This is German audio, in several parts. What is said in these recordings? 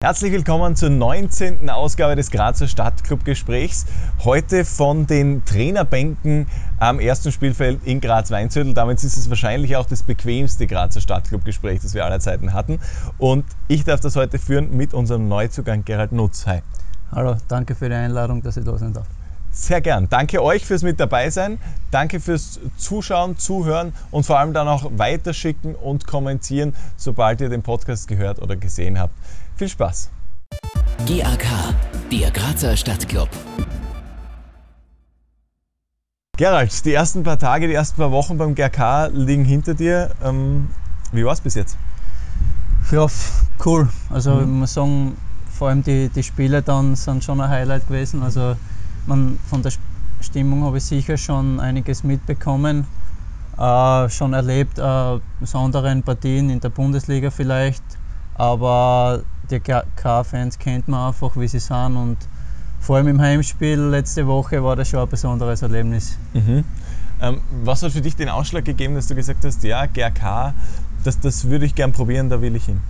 Herzlich willkommen zur 19. Ausgabe des Grazer Stadtclub-Gesprächs. Heute von den Trainerbänken am ersten Spielfeld in Graz-Weinzürtel. Damit ist es wahrscheinlich auch das bequemste Grazer Stadtclub-Gespräch, das wir aller Zeiten hatten. Und ich darf das heute führen mit unserem Neuzugang Gerald Nutz. Hi. Hallo, danke für die Einladung, dass ich da sein darf. Sehr gern. Danke euch fürs mit dabei sein. Danke fürs Zuschauen, Zuhören und vor allem dann auch weiterschicken und kommentieren, sobald ihr den Podcast gehört oder gesehen habt. Viel Spaß! GAK, der Grazer Stadtclub. Gerald, die ersten paar Tage, die ersten paar Wochen beim GRK liegen hinter dir. Ähm, wie war es bis jetzt? Ja, cool. Also mhm. ich muss sagen, vor allem die, die Spiele dann sind schon ein Highlight gewesen. Also man, von der Stimmung habe ich sicher schon einiges mitbekommen. Äh, schon erlebt, äh, besonderen Partien in der Bundesliga vielleicht. Aber die K-Fans kennt man einfach, wie sie sind und vor allem im Heimspiel letzte Woche war das schon ein besonderes Erlebnis. Mhm. Ähm, was hat für dich den Ausschlag gegeben, dass du gesagt hast, ja, GRK, das, das würde ich gern probieren, da will ich hin?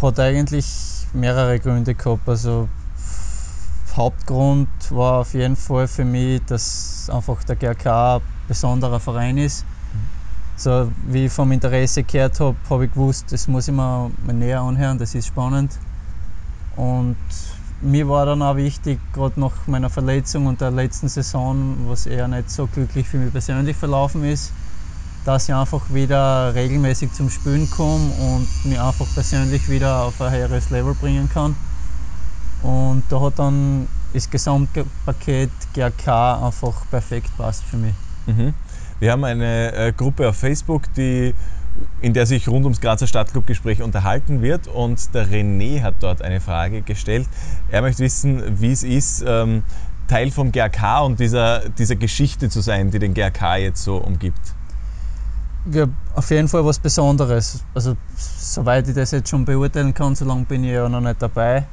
Hat eigentlich mehrere Gründe gehabt. Also Hauptgrund war auf jeden Fall für mich, dass einfach der GRK ein besonderer Verein ist so wie ich vom Interesse gehört habe, habe ich gewusst, das muss ich mir näher anhören, das ist spannend. Und mir war dann auch wichtig, gerade nach meiner Verletzung und der letzten Saison, was eher nicht so glücklich für mich persönlich verlaufen ist, dass ich einfach wieder regelmäßig zum Spielen komme und mich einfach persönlich wieder auf ein höheres Level bringen kann. Und da hat dann das Gesamtpaket GRK einfach perfekt passt für mich. Mhm. Wir haben eine äh, Gruppe auf Facebook, die, in der sich rund ums Grazer Stadtclubgespräch unterhalten wird und der René hat dort eine Frage gestellt. Er möchte wissen, wie es ist, ähm, Teil vom GRK und dieser, dieser Geschichte zu sein, die den GRK jetzt so umgibt. Ja, auf jeden Fall was Besonderes. Also, soweit ich das jetzt schon beurteilen kann, so lange bin ich ja noch nicht dabei.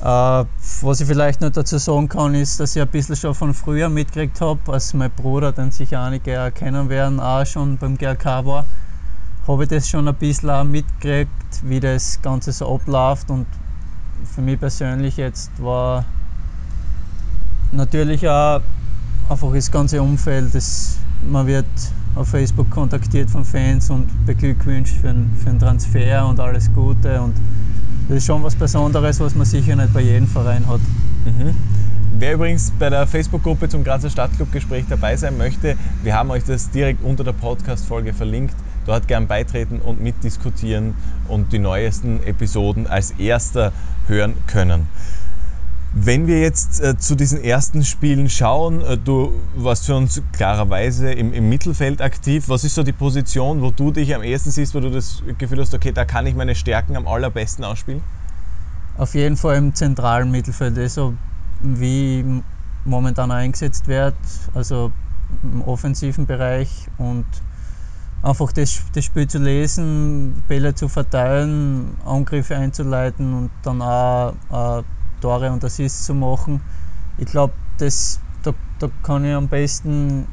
Äh, was ich vielleicht noch dazu sagen kann, ist, dass ich ein bisschen schon von früher mitgekriegt habe, als mein Bruder, den sicher einige erkennen werden, auch schon beim GRK war, habe ich das schon ein bisschen auch mitgekriegt, wie das Ganze so abläuft. Und für mich persönlich jetzt war natürlich auch einfach das ganze Umfeld, das, man wird auf Facebook kontaktiert von Fans und beglückwünscht für, für den Transfer und alles Gute. Und das ist schon was Besonderes, was man sicher nicht bei jedem Verein hat. Mhm. Wer übrigens bei der Facebook-Gruppe zum Grazer Stadtclub-Gespräch dabei sein möchte, wir haben euch das direkt unter der Podcast-Folge verlinkt. Dort gern beitreten und mitdiskutieren und die neuesten Episoden als erster hören können. Wenn wir jetzt äh, zu diesen ersten Spielen schauen, äh, du warst für uns klarerweise im, im, Mittelfeld aktiv. Was ist so die Position, wo du dich am ehesten siehst, wo du das Gefühl hast, okay, da kann ich meine Stärken am allerbesten ausspielen? Auf jeden Fall im zentralen Mittelfeld, also wie momentan eingesetzt wird, also im offensiven Bereich und einfach das, das Spiel zu lesen, Bälle zu verteilen, Angriffe einzuleiten und dann auch äh, Tore und Assists zu machen. Ich glaube, da, da kann ich am besten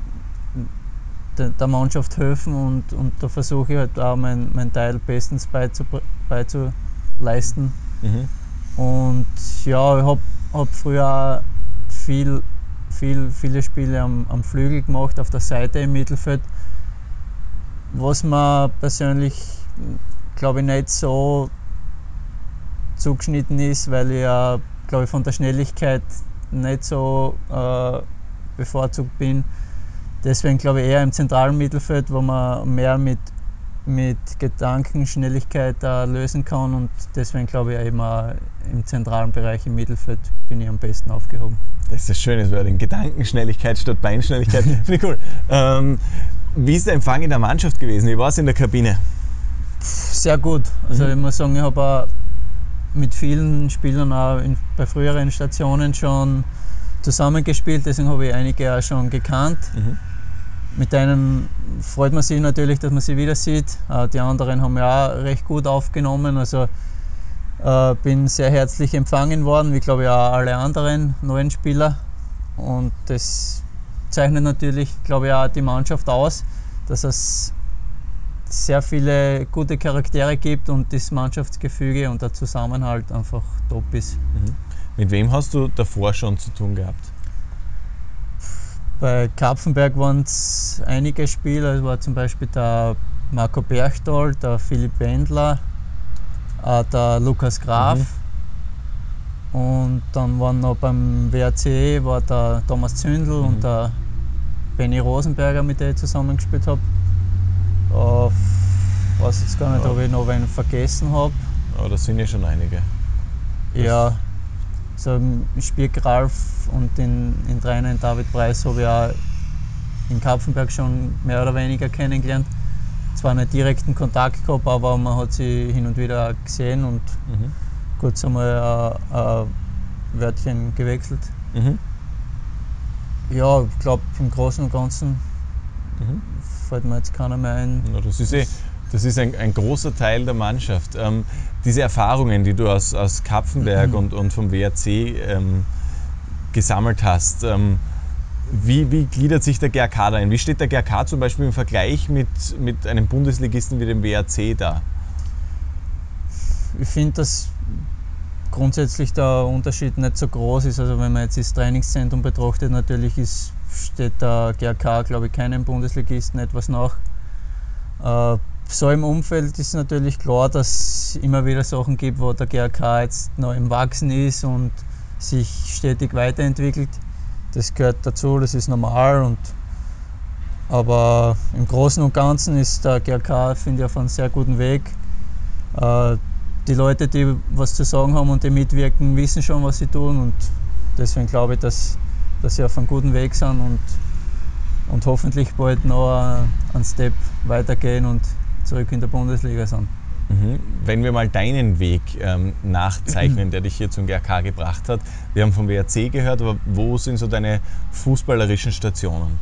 der, Mannschaft helfen und, und da versuche ich halt auch meinen mein Teil bestens beizu, beizuleisten. Mhm. Und ja, ich habe hab früher auch viel, viel, viele Spiele am, am Flügel gemacht, auf der Seite im Mittelfeld, was mir persönlich, glaube ich, nicht so zugeschnitten ist, weil ich ja glaube ich, von der Schnelligkeit nicht so äh, bevorzugt bin. Deswegen glaube ich eher im zentralen Mittelfeld, wo man mehr mit, mit Gedankenschnelligkeit äh, lösen kann und deswegen glaube ich eben auch im zentralen Bereich im Mittelfeld bin ich am besten aufgehoben. Das ist das schöne Wort, in Gedankenschnelligkeit statt Beinschnelligkeit. Finde ich cool. Ähm, wie ist der Empfang in der Mannschaft gewesen? Wie war es in der Kabine? Sehr gut. Also mhm. ich muss sagen, ich habe mit vielen Spielern auch in, bei früheren Stationen schon zusammengespielt, deswegen habe ich einige auch schon gekannt. Mhm. Mit denen freut man sich natürlich, dass man sie wieder sieht. Äh, die anderen haben ja auch recht gut aufgenommen. Also äh, bin sehr herzlich empfangen worden, wie glaube ich auch alle anderen neuen Spieler. Und das zeichnet natürlich, glaube ich, auch die Mannschaft aus, dass es sehr viele gute Charaktere gibt und das Mannschaftsgefüge und der Zusammenhalt einfach top ist. Mhm. Mit wem hast du davor schon zu tun gehabt? Bei Kapfenberg waren es einige Spieler, es war zum Beispiel der Marco Berchtold, der Philipp Wendler, äh, der Lukas Graf. Mhm. Und dann waren noch beim WRC war der Thomas Zündl mhm. und der Benny Rosenberger, mit dem ich zusammengespielt habe. Ich weiß jetzt gar nicht, ob ich noch einen vergessen habe. Aber das sind ja schon einige. Ja, so im Spiel Ralf und den, den Trainer in David Preis habe ich auch in Kapfenberg schon mehr oder weniger kennengelernt. Zwar nicht direkten Kontakt gehabt, aber man hat sie hin und wieder gesehen und mhm. kurz einmal ein, ein Wörtchen gewechselt. Mhm. Ja, ich glaube im Großen und Ganzen mhm. Fällt mir jetzt keiner mehr ein. Ja, das ist eh das ist ein, ein großer Teil der Mannschaft. Ähm, diese Erfahrungen, die du aus, aus Kapfenberg mhm. und, und vom WRC ähm, gesammelt hast, ähm, wie, wie, gliedert sich der GRK da ein? Wie steht der GRK zum Beispiel im Vergleich mit, mit einem Bundesligisten wie dem WRC da? Ich finde, dass grundsätzlich der Unterschied nicht so groß ist. Also wenn man jetzt das Trainingszentrum betrachtet, natürlich ist, steht der GRK, glaube ich, keinem Bundesligisten etwas nach. Äh, so im Umfeld ist natürlich klar, dass es immer wieder Sachen gibt, wo der GRK jetzt noch im Wachsen ist und sich stetig weiterentwickelt. Das gehört dazu, das ist normal. Und, aber im Großen und Ganzen ist der GRK, finde ich, auf einem sehr guten Weg. Äh, die Leute, die was zu sagen haben und die mitwirken, wissen schon, was sie tun. Und deswegen glaube ich, dass, dass sie auf einem guten Weg sind und, und hoffentlich bald noch einen Step weitergehen und zurück in der Bundesliga sind. Mhm. Wenn wir mal deinen Weg ähm, nachzeichnen, der dich hier zum GRK gebracht hat. Wir haben vom WRC gehört, aber wo sind so deine fußballerischen Stationen?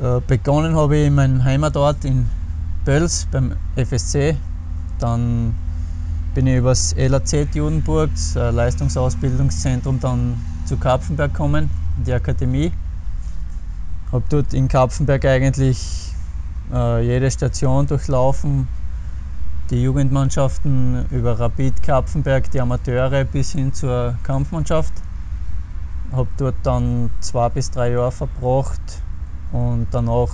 Äh, begonnen habe ich in meinem Heimatort in Böls beim FSC. Dann bin ich übers LAZ Judenburg, das Leistungsausbildungszentrum, dann zu Kapfenberg gekommen, in die Akademie. Habe dort in Kapfenberg eigentlich äh, jede Station durchlaufen. Die Jugendmannschaften über Rapid Kapfenberg, die Amateure bis hin zur Kampfmannschaft. Habe dort dann zwei bis drei Jahre verbracht und danach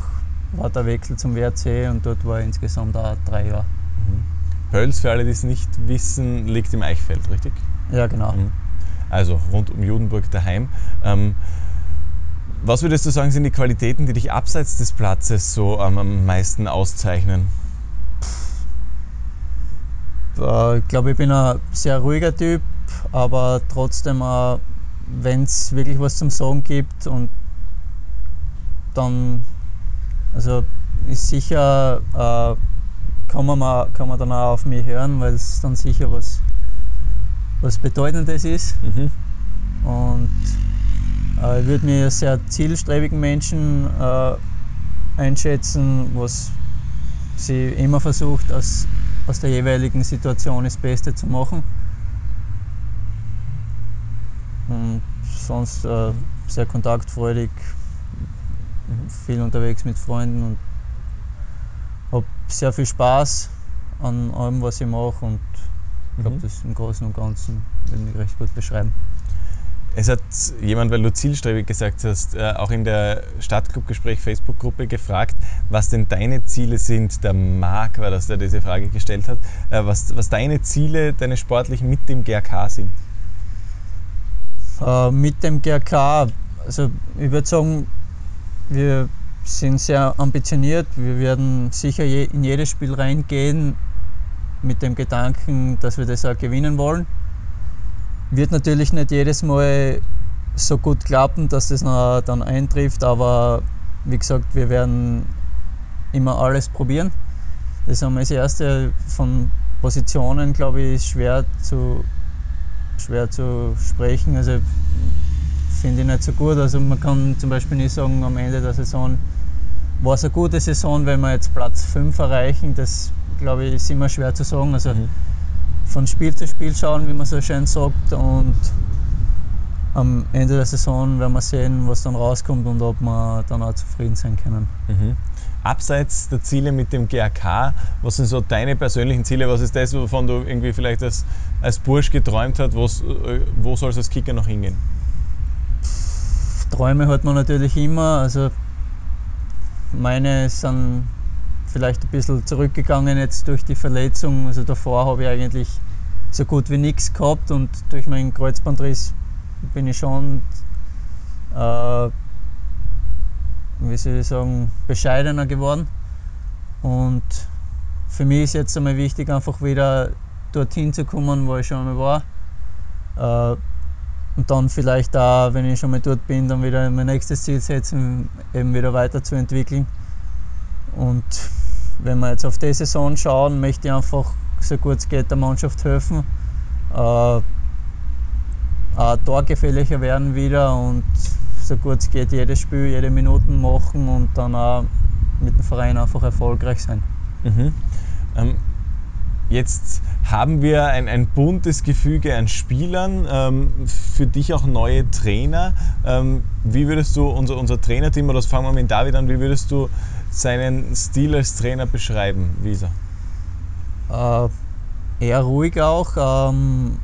war der Wechsel zum WRC und dort war insgesamt auch drei Jahre. Mhm. Pölz, für alle, die es nicht wissen, liegt im Eichfeld, richtig? Ja, genau. Mhm. Also rund um Judenburg daheim. Ähm, was würdest du sagen, sind die Qualitäten, die dich abseits des Platzes so am meisten auszeichnen? Ich glaube, ich bin ein sehr ruhiger Typ, aber trotzdem, wenn es wirklich was zum Sagen gibt und dann, also ist sicher, äh, kann, man mal, kann man dann auch auf mich hören, weil es dann sicher was, was Bedeutendes ist. Mhm. Und äh, ich würde mich als sehr zielstrebigen Menschen äh, einschätzen, was sie immer versucht, aus, aus der jeweiligen Situation das Beste zu machen. Und sonst äh, sehr kontaktfreudig, viel unterwegs mit Freunden und sehr viel Spaß an allem, was ich mache und ich glaube, mhm. das im Großen und Ganzen würde mich recht gut beschreiben. Es hat jemand, weil du zielstrebig gesagt hast, äh, auch in der Stadtclub-Gespräch Facebook-Gruppe gefragt, was denn deine Ziele sind. Der Marc war das, der diese Frage gestellt hat. Äh, was, was deine Ziele, deine sportlichen mit dem GRK sind? Äh, mit dem GRK, also ich würde sagen, wir sind sehr ambitioniert. Wir werden sicher je, in jedes Spiel reingehen mit dem Gedanken, dass wir das auch gewinnen wollen wird natürlich nicht jedes Mal so gut klappen, dass das dann eintrifft, aber wie gesagt, wir werden immer alles probieren. Das ist einmal das Erste. Von Positionen, glaube ich, ist schwer zu, schwer zu sprechen. Also finde ich nicht so gut. Also man kann zum Beispiel nicht sagen, am Ende der Saison war es eine gute Saison, wenn wir jetzt Platz 5 erreichen. Das glaube ich ist immer schwer zu sagen. Also mhm von Spiel zu Spiel schauen, wie man so schön sagt. Und am Ende der Saison werden wir sehen, was dann rauskommt und ob wir dann auch zufrieden sein können. Mhm. abseits der Ziele mit dem GAK, was sind so deine persönlichen Ziele? Was ist das, wovon du irgendwie vielleicht als, als Bursch geträumt hast? Äh, wo soll es als Kicker noch hingehen? Träume hat man natürlich immer. Also meine sind vielleicht ein bisschen zurückgegangen jetzt durch die Verletzung. Also davor habe ich eigentlich so gut wie nichts gehabt und durch meinen Kreuzbandriss bin ich schon, äh, wie soll ich sagen, bescheidener geworden. Und für mich ist jetzt einmal wichtig, einfach wieder dorthin zu kommen, wo ich schon einmal war. Äh, und dann vielleicht auch, wenn ich schon mal dort bin, dann wieder mein nächstes Ziel setzen, eben wieder weiterzuentwickeln. Und wenn wir jetzt auf die Saison schauen, möchte ich einfach so gut es geht der Mannschaft helfen, äh, auch torgefährlicher werden wieder und so gut es geht jedes Spiel, jede Minute machen und dann auch mit dem Verein einfach erfolgreich sein. Mhm. Ähm, jetzt haben wir ein, ein buntes Gefüge an Spielern, ähm, für dich auch neue Trainer. Ähm, wie würdest du unser, unser Trainerteam, oder das fangen wir mit David an, wie würdest du seinen Stil als Trainer beschreiben, Wieser? Äh, eher ruhig auch. Ähm,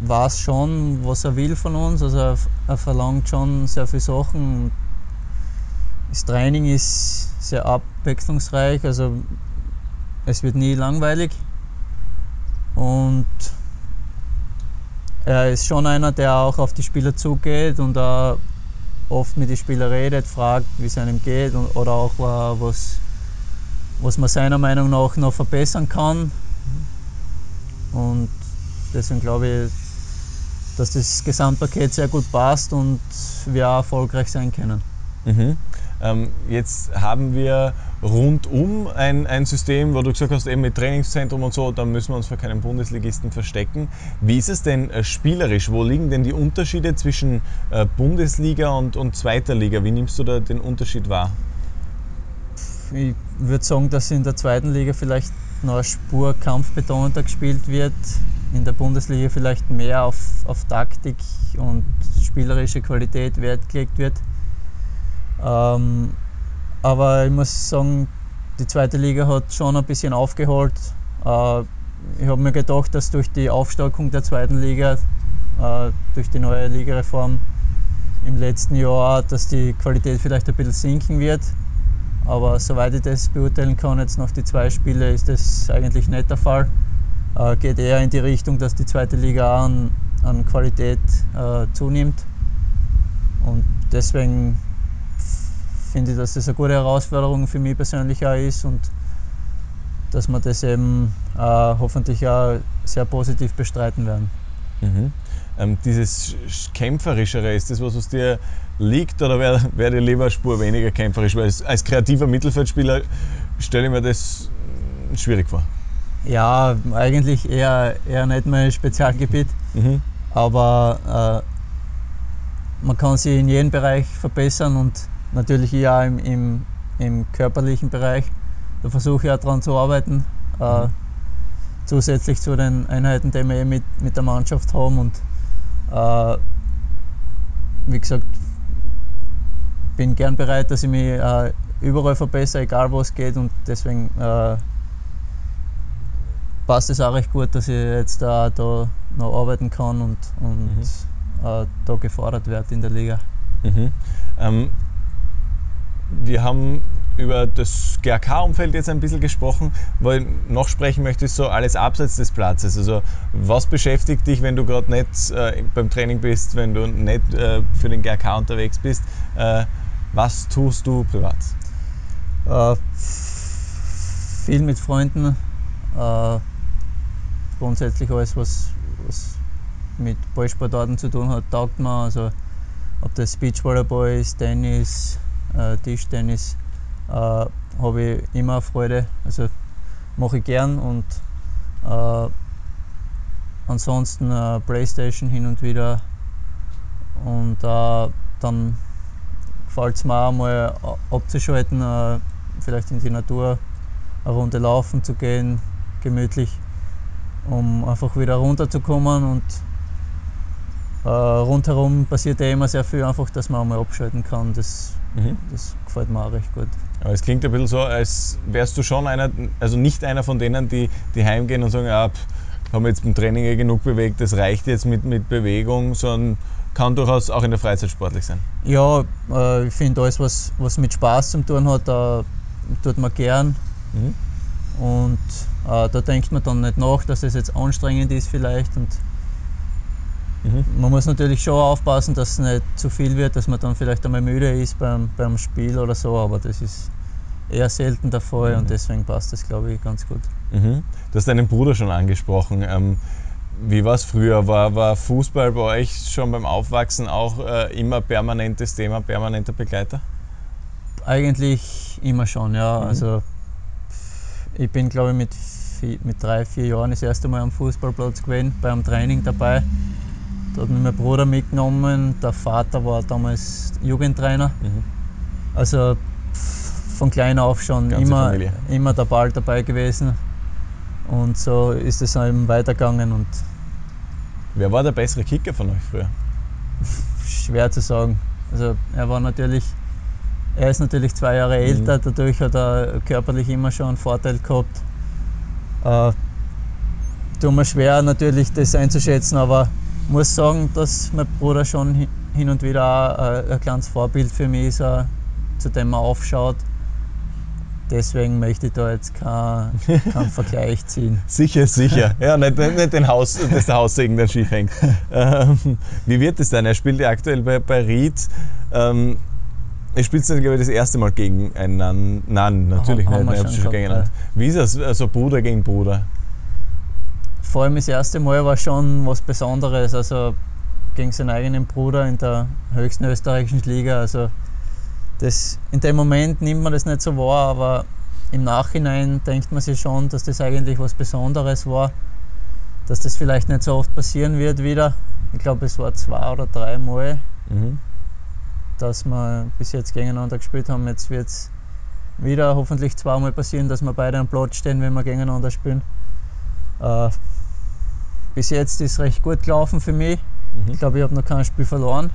weiß schon, was er will von uns. Also er, er verlangt schon sehr viele Sachen. Das Training ist sehr abwechslungsreich, also es wird nie langweilig. Und er ist schon einer, der auch auf die Spieler zugeht und auch oft mit den Spielern redet, fragt, wie es einem geht und, oder auch äh, was, was man seiner Meinung nach noch verbessern kann. Und deswegen glaube ich, dass das Gesamtpaket sehr gut passt und wir auch erfolgreich sein können. Mhm. Ähm, jetzt haben wir rundum ein, ein System, wo du gesagt hast, eben mit Trainingszentrum und so, da müssen wir uns für keinen Bundesligisten verstecken. Wie ist es denn äh, spielerisch? Wo liegen denn die Unterschiede zwischen äh, Bundesliga und, und zweiter Liga? Wie nimmst du da den Unterschied wahr? Ich würde sagen, dass in der zweiten Liga vielleicht noch eine Spur kampfbetonter gespielt wird. In der Bundesliga vielleicht mehr auf, auf Taktik und spielerische Qualität Wert gelegt wird. Ähm, aber ich muss sagen, die zweite Liga hat schon ein bisschen aufgeholt. Äh, ich habe mir gedacht, dass durch die Aufstockung der zweiten Liga, äh, durch die neue Ligareform im letzten Jahr, dass die Qualität vielleicht ein bisschen sinken wird. Aber soweit ich das beurteilen kann, jetzt nach die zwei Spiele, ist das eigentlich nicht der Fall. Äh, geht eher in die Richtung, dass die zweite Liga an, an Qualität äh, zunimmt. Und deswegen finde ich, dass das eine gute Herausforderung für mich persönlich auch ist und dass wir das eben äh, hoffentlich auch sehr positiv bestreiten werden. Mhm. Ähm, dieses Kämpferischere, ist das was, was dir liegt oder wäre wär die Leberspur weniger kämpferisch? Weil als, als kreativer Mittelfeldspieler stelle ich mir das hm, schwierig vor. Ja, eigentlich eher, eher nicht mein Spezialgebiet, mhm. aber äh, man kann sich in jedem Bereich verbessern und natürlich ja im, im, im körperlichen Bereich. Da versuche ich auch daran zu arbeiten, äh, mhm. zusätzlich zu den Einheiten, die wir eh mit, mit der Mannschaft haben. Und äh, wie gesagt, bin gern bereit, dass ich mich äh, überall verbessere, egal wo es geht. Und deswegen äh, passt es auch recht gut, dass ich jetzt da, da noch arbeiten kann und, und mhm. äh, da gefordert werde in der Liga. Mhm. Ähm, wir haben über das GRK-Umfeld jetzt ein bisschen gesprochen, weil noch sprechen möchte ich so alles abseits des Platzes. Also was beschäftigt dich, wenn du gerade nicht äh, beim Training bist, wenn du nicht äh, für den GRK unterwegs bist? Äh, was tust du privat? Äh, viel mit Freunden. Äh, grundsätzlich alles, was, was mit Ballsportarten zu tun hat, taugt mir. Also ob das Beachvolleyball ist, Tennis, äh, Tischtennis äh, habe ich immer Freude. Also mache ich gern und äh, ansonsten äh, Playstation hin und wieder. Und äh, dann gefällt es mir auch mal abzuschalten, vielleicht in die Natur eine Runde laufen zu gehen, gemütlich, um einfach wieder runterzukommen und äh, rundherum passiert ja immer sehr viel, einfach, dass man auch mal abschalten kann. Das, mhm. das gefällt mir auch recht gut. Aber es klingt ein bisschen so, als wärst du schon einer, also nicht einer von denen, die, die heimgehen und sagen, pff, haben jetzt beim Training eh genug bewegt, das reicht jetzt mit, mit Bewegung, sondern kann durchaus auch in der Freizeit sportlich sein. Ja, äh, ich finde alles, was, was mit Spaß zu tun hat, da tut man gern. Mhm. Und äh, da denkt man dann nicht nach, dass es jetzt anstrengend ist vielleicht. Und Mhm. man muss natürlich schon aufpassen, dass es nicht zu viel wird, dass man dann vielleicht einmal müde ist beim, beim Spiel oder so, aber das ist eher selten der Fall und deswegen passt das, glaube ich, ganz gut. Mhm. Du hast deinen Bruder schon angesprochen. Ähm, wie war es früher? War, war Fußball bei euch schon beim Aufwachsen auch äh, immer permanentes Thema, permanenter Begleiter? Eigentlich immer schon, ja. Mhm. Also ich bin, glaube ich, mit, mit drei, vier Jahren das erste Mal am Fußballplatz gewesen, beim Training dabei. Da hat mich mein Bruder mitgenommen. Der Vater war damals Jugendtrainer. Mhm. Also von klein auf schon Ganze immer, Familie. immer der Ball dabei gewesen. Und so ist es eben weitergegangen und Wer war der bessere Kicker von euch früher? schwer zu sagen. Also er war natürlich, er ist natürlich zwei Jahre Mhm. älter, dadurch hat er körperlich immer schon einen Vorteil gehabt. Äh, tut mir schwer natürlich das einzuschätzen, aber muss sagen, dass mein Bruder schon hi- hin und wieder äh, ein kleines Vorbild für mich ist, zu dem man aufschaut. Deswegen möchte ich da jetzt keinen keinen Vergleich ziehen. Sicher, sicher. Ja, nicht, nicht, den Haus, dass der Haussegen dann schief hängt. Ähm, wie wird es denn? Er spielt ja aktuell bei, bei Ried. Ähm, ihr spielt dann, glaube ich, das erste Mal gegeneinander. Nein, natürlich Haben nicht. habt schon gehabt, gegeneinander. Wie ist das, also Bruder gegen Bruder? Vor allem das erste Mal war schon was Besonderes, also gegen seinen eigenen Bruder in der höchsten österreichischen Liga. Also das, in dem Moment nimmt man das nicht so wahr, aber im Nachhinein denkt man sich schon, dass das eigentlich was Besonderes war, dass das vielleicht nicht so oft passieren wird wieder. Ich glaube, es war zwei oder drei Mal, Mhm. dass wir bis jetzt gegeneinander gespielt haben. Jetzt wird es wieder hoffentlich zweimal passieren, dass wir beide am Platz stehen, wenn wir gegeneinander spielen. Äh, bis jetzt ist recht gut gelaufen für mich. Mhm. Ich glaube, ich habe noch kein Spiel verloren.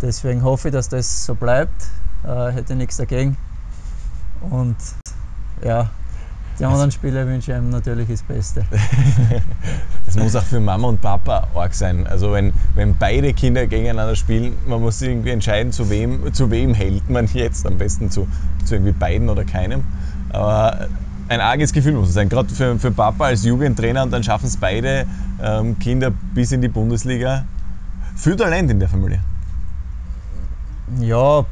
Deswegen hoffe ich, dass das so bleibt. Äh, hätte nichts dagegen. Und ja, die anderen Spiele wünsche ich ihm natürlich das Beste. Das muss auch für Mama und Papa arg sein. Also wenn, wenn beide Kinder gegeneinander spielen, man muss sich irgendwie entscheiden, zu wem, zu wem hält man jetzt. Am besten zu, zu irgendwie beiden oder keinem. Aber ein arges Gefühl muss es sein. Gerade für, für Papa als Jugendtrainer und dann schaffen es beide ähm, Kinder bis in die Bundesliga. Viel Talent in der Familie. Ja,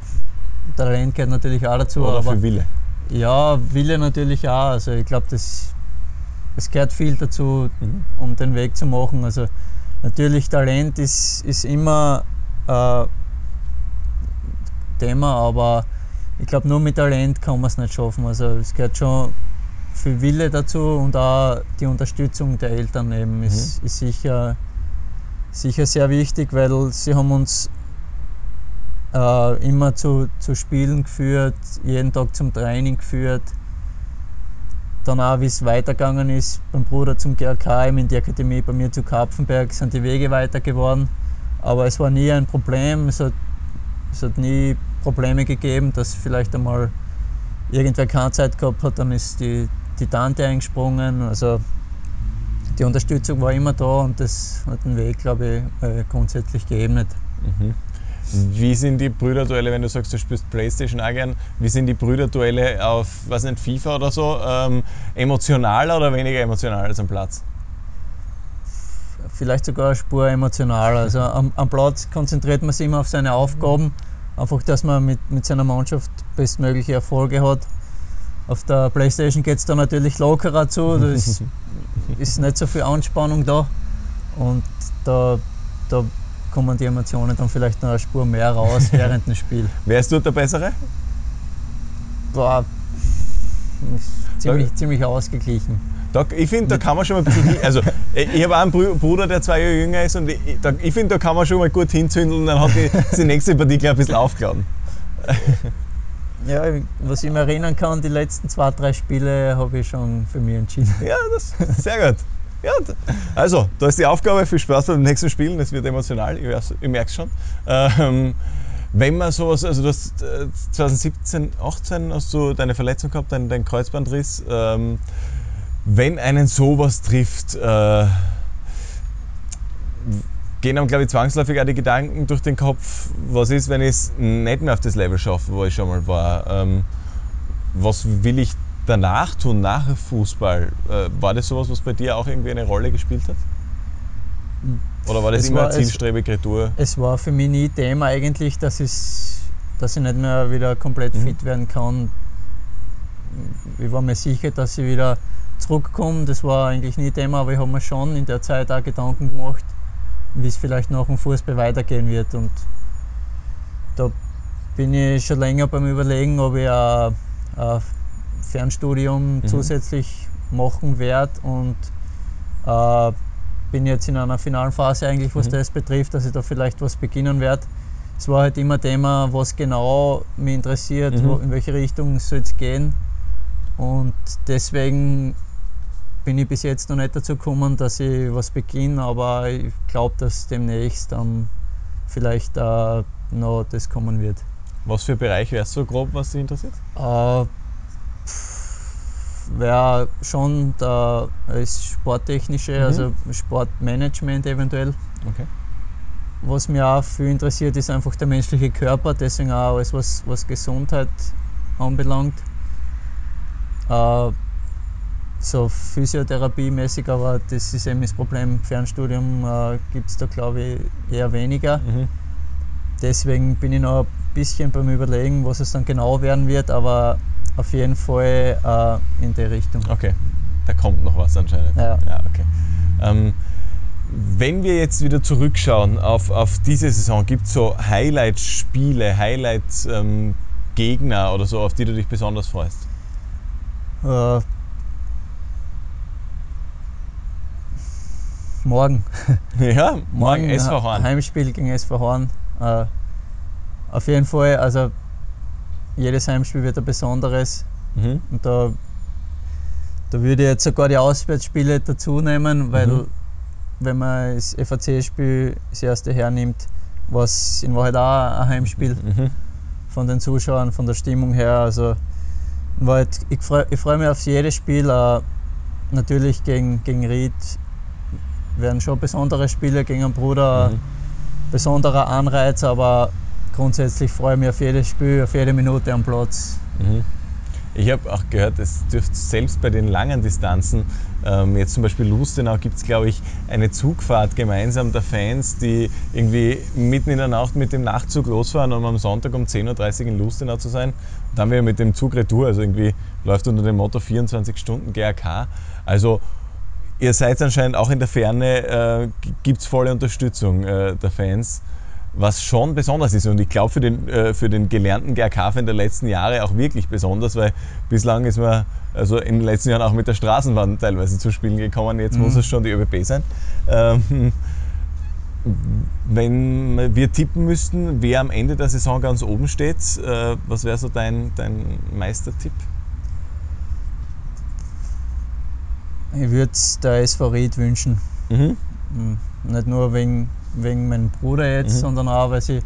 Talent gehört natürlich auch dazu. Oder aber für Wille. Ja, Wille natürlich auch. Also ich glaube, das, es gehört viel dazu, Mhm. um den Weg zu machen. Also natürlich Talent ist, ist immer äh, Thema, aber ich glaube, nur mit Talent kann man es nicht schaffen. Also es gehört schon viel Wille dazu und auch die Unterstützung der Eltern eben ist, ist sicher, sicher sehr wichtig, weil sie haben uns äh, immer zu, zu Spielen geführt, jeden Tag zum Training geführt. Dann auch, wie es weitergegangen ist, beim Bruder zum GRK, in die Akademie, bei mir zu Kapfenberg, sind die Wege weiter geworden. Aber es war nie ein Problem, es hat, es hat nie Probleme gegeben, dass vielleicht einmal irgendwer keine Zeit gehabt hat, dann ist die, die Tante eingesprungen. Also die Unterstützung war immer da und das hat den Weg, glaube ich, äh, grundsätzlich geebnet. Mhm. Wie sind die Brüderduelle, wenn du sagst, du spielst Playstation auch gern, wie sind die Brüderduelle auf, was nicht, FIFA oder so, ähm, emotionaler oder weniger emotional als am Platz? vielleicht sogar eine Spur emotionaler. Also am, am Platz konzentriert man sich immer auf seine Aufgaben, einfach, dass man mit, mit seiner Mannschaft bestmögliche Erfolge hat. Auf der Playstation geht es da natürlich lockerer zu, da ist, ist nicht so viel Anspannung da und da, da kommen die Emotionen dann vielleicht noch eine Spur mehr raus während dem Spiel. Wer ist dort der Bessere? War ziemlich, ziemlich ausgeglichen. Da, ich finde, da kann man schon mal ein bisschen. Also, ich habe einen Bruder, der zwei Jahre jünger ist, und ich, ich- da, ich finde, da kann man schon mal gut hinzündeln, dann hat die, die nächste Partie gleich ein bisschen aufgeladen. Ja, was ich mich erinnern kann, die letzten zwei, drei Spiele habe ich schon für mich entschieden. Ja, das sehr gut. Ja, also, da ist die Aufgabe. Viel Spaß beim nächsten Spielen. Es wird emotional, ich, merke es schon. Ähm, Wenn man sowas, also du hast äh, 2017, 18 hast du deine Verletzung gehabt, dein, dein Kreuzbandriss. Ähm, wenn einen sowas trifft, äh, gehen einem, glaube ich, zwangsläufig auch die Gedanken durch den Kopf, was ist, wenn ich es nicht mehr auf das Level schaffe, wo ich schon mal war. Ähm, was will ich danach tun, nach Fußball? Äh, war das sowas, was bei dir auch irgendwie eine Rolle gespielt hat? Oder war das Es immer war- eine zielstrebige Retour? Es war für mich nie Thema eigentlich, dass, dass ich nicht mehr wieder komplett Mhm. fit werden kann. Ich war mir sicher, dass ich wieder zurückkomme. Das war eigentlich nie Thema, aber ich habe mir schon in der Zeit auch Gedanken gemacht, wie es vielleicht nach dem Fußball weitergehen wird. Und da bin ich schon länger beim Überlegen, ob ich ein, ein Fernstudium Mhm. zusätzlich machen werde und äh, bin jetzt in einer finalen Phase eigentlich, was Mhm. das betrifft, dass ich da vielleicht was beginnen werde. Es war halt immer Thema, was genau mich interessiert, Mhm. wo, in welche Richtung soll es gehen. Und deswegen bin ich bis jetzt noch nicht dazu gekommen, dass ich was beginne, aber ich glaube, dass demnächst dann vielleicht äh, noch das kommen wird. Was für Bereich wärst du grob, was dich interessiert? Äh, Wäre schon da das Sporttechnische, Mhm. also Sportmanagement eventuell. Okay. Was mich auch viel interessiert, ist einfach der menschliche Körper, deswegen auch alles, was, was Gesundheit anbelangt. Äh, so Physiotherapie-mäßig, aber das ist eben das Problem. Fernstudium äh, gibt es da, glaube ich, eher weniger. Mhm. Deswegen bin ich noch ein bisschen beim Überlegen, was es dann genau werden wird, aber auf jeden Fall äh, in die Richtung. Okay, da kommt noch was anscheinend. Ja. okay. Ähm, wenn wir jetzt wieder zurückschauen auf, auf diese Saison, gibt es so Highlight-Spiele, Highlight-Gegner oder so, auf die du dich besonders freust? Äh, morgen. Ja, morgen Morgen SV Horn. Heimspiel gegen SV Horn. Äh, auf jeden Fall, also jedes Heimspiel wird ein besonderes. Mhm. Und da, da würde ich jetzt sogar die Auswärtsspiele dazu nehmen, weil Mhm. wenn man das FAC-Spiel das erste hernimmt, war es in Wahrheit auch ein Heimspiel Mhm. von den Zuschauern, von der Stimmung her. Also Wahrheit, ich freue freu mich auf jedes Spiel. Äh, natürlich gegen, gegen Ried werden schon besondere Spiele gegen einen Bruder, Mhm. besonderer Anreiz, aber grundsätzlich freue ich mich auf jedes Spiel, auf jede Minute am Platz. Mhm. Ich habe auch gehört, es dürfte selbst bei den langen Distanzen, ähm, jetzt zum Beispiel Lustenau, gibt es glaube ich eine Zugfahrt gemeinsam der Fans, die irgendwie mitten in der Nacht mit dem Nachtzug losfahren, um am Sonntag um 10.30 Uhr in Lustenau zu sein. Dann wieder mit dem Zug Retour, also irgendwie läuft unter dem Motto 24 Stunden GRK. Also ihr seid anscheinend auch in der Ferne, äh, gibt es volle Unterstützung äh, der Fans was schon besonders ist. Und ich glaube für den, äh, für den gelernten GRK-Fan der letzten Jahre auch wirklich besonders, weil bislang ist man also in den letzten Jahren auch mit der Straßenbahn teilweise zu spielen gekommen. Jetzt muss es schon die ÖBB sein. Ähm, wenn wir tippen müssten, wer am Ende der Saison ganz oben steht, äh, was wäre so dein, dein Meistertipp? Ich würde es der SV Ried wünschen. Mhm. Mm, Nicht nur wegen, wegen meinem Bruder jetzt, Mhm. sondern auch, weil sie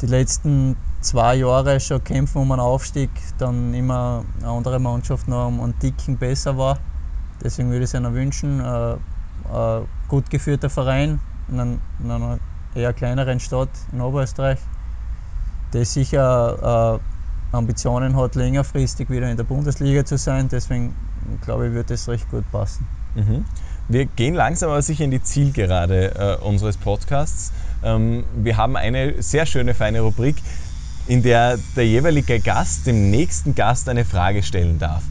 die letzten zwei Jahre schon kämpfen um einen Aufstieg, dann immer eine andere Mannschaft noch um einen Ticken besser war. Deswegen würde ich es ihnen wünschen. Äh, ein gut geführter Verein in, einem, in einer eher kleineren Stadt in Oberösterreich, der sicher äh, Ambitionen hat, längerfristig wieder in der Bundesliga zu sein. Deswegen glaube ich, wird das recht gut passen. Mhm. Wir gehen langsam aber sicher in die Zielgerade äh, unseres Podcasts. Ähm, wir haben eine sehr schöne, feine Rubrik, in der der jeweilige Gast dem nächsten Gast eine Frage stellen darf.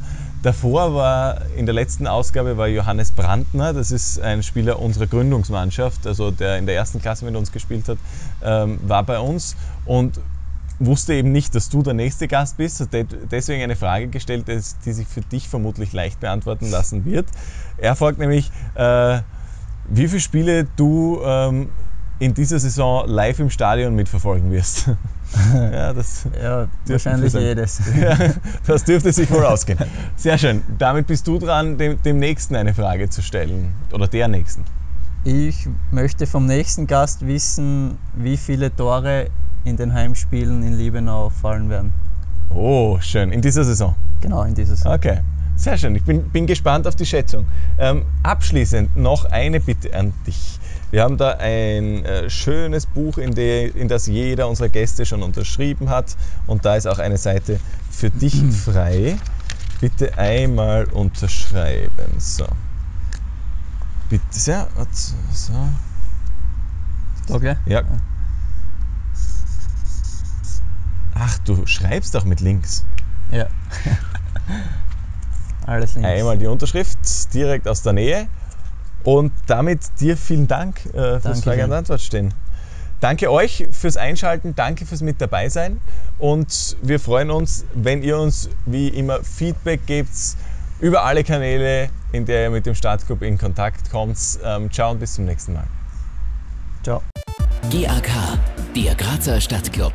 Davor war in der letzten Ausgabe war Johannes Brandner, das ist ein Spieler unserer Gründungsmannschaft, also der in der ersten Klasse mit uns gespielt hat, ähm, war bei uns und wusste eben nicht, dass du der nächste Gast bist, hat de- deswegen eine Frage gestellt, die sich für dich vermutlich leicht beantworten lassen wird. Er fragt nämlich, äh, wie viele Spiele du ähm, in dieser Saison live im Stadion mitverfolgen wirst. ja, das, Ja, wahrscheinlich jedes. ja, das dürfte sich wohl ausgehen. Sehr schön. Damit bist du dran, dem, dem Nächsten eine Frage zu stellen. Oder der Nächsten. Ich möchte vom nächsten Gast wissen, wie viele Tore in den Heimspielen in Liebenau fallen werden. Oh, schön. In dieser Saison. Genau, in dieser Saison. Okay. Sehr schön, ich bin, bin gespannt auf die Schätzung. Ähm, abschließend noch eine Bitte an dich. Wir haben da ein äh, schönes Buch, in, de, in das jeder unserer Gäste schon unterschrieben hat. Und da ist auch eine Seite für dich frei. Bitte einmal unterschreiben. So. Bitte sehr. So. Okay. Ja. Ach, du schreibst doch mit links. Ja. Alles links. Einmal die Unterschrift direkt aus der Nähe. Und damit dir vielen Dank äh, fürs Frage- und. Antwort stehen. Danke euch fürs Einschalten, danke fürs mit dabei sein und wir freuen uns, wenn ihr uns wie immer Feedback gebt über alle Kanäle, in der ihr mit dem Startclub in Kontakt kommt. Ähm, ciao und bis zum nächsten Mal. Ciao. GAK, der Grazer Stadtclub.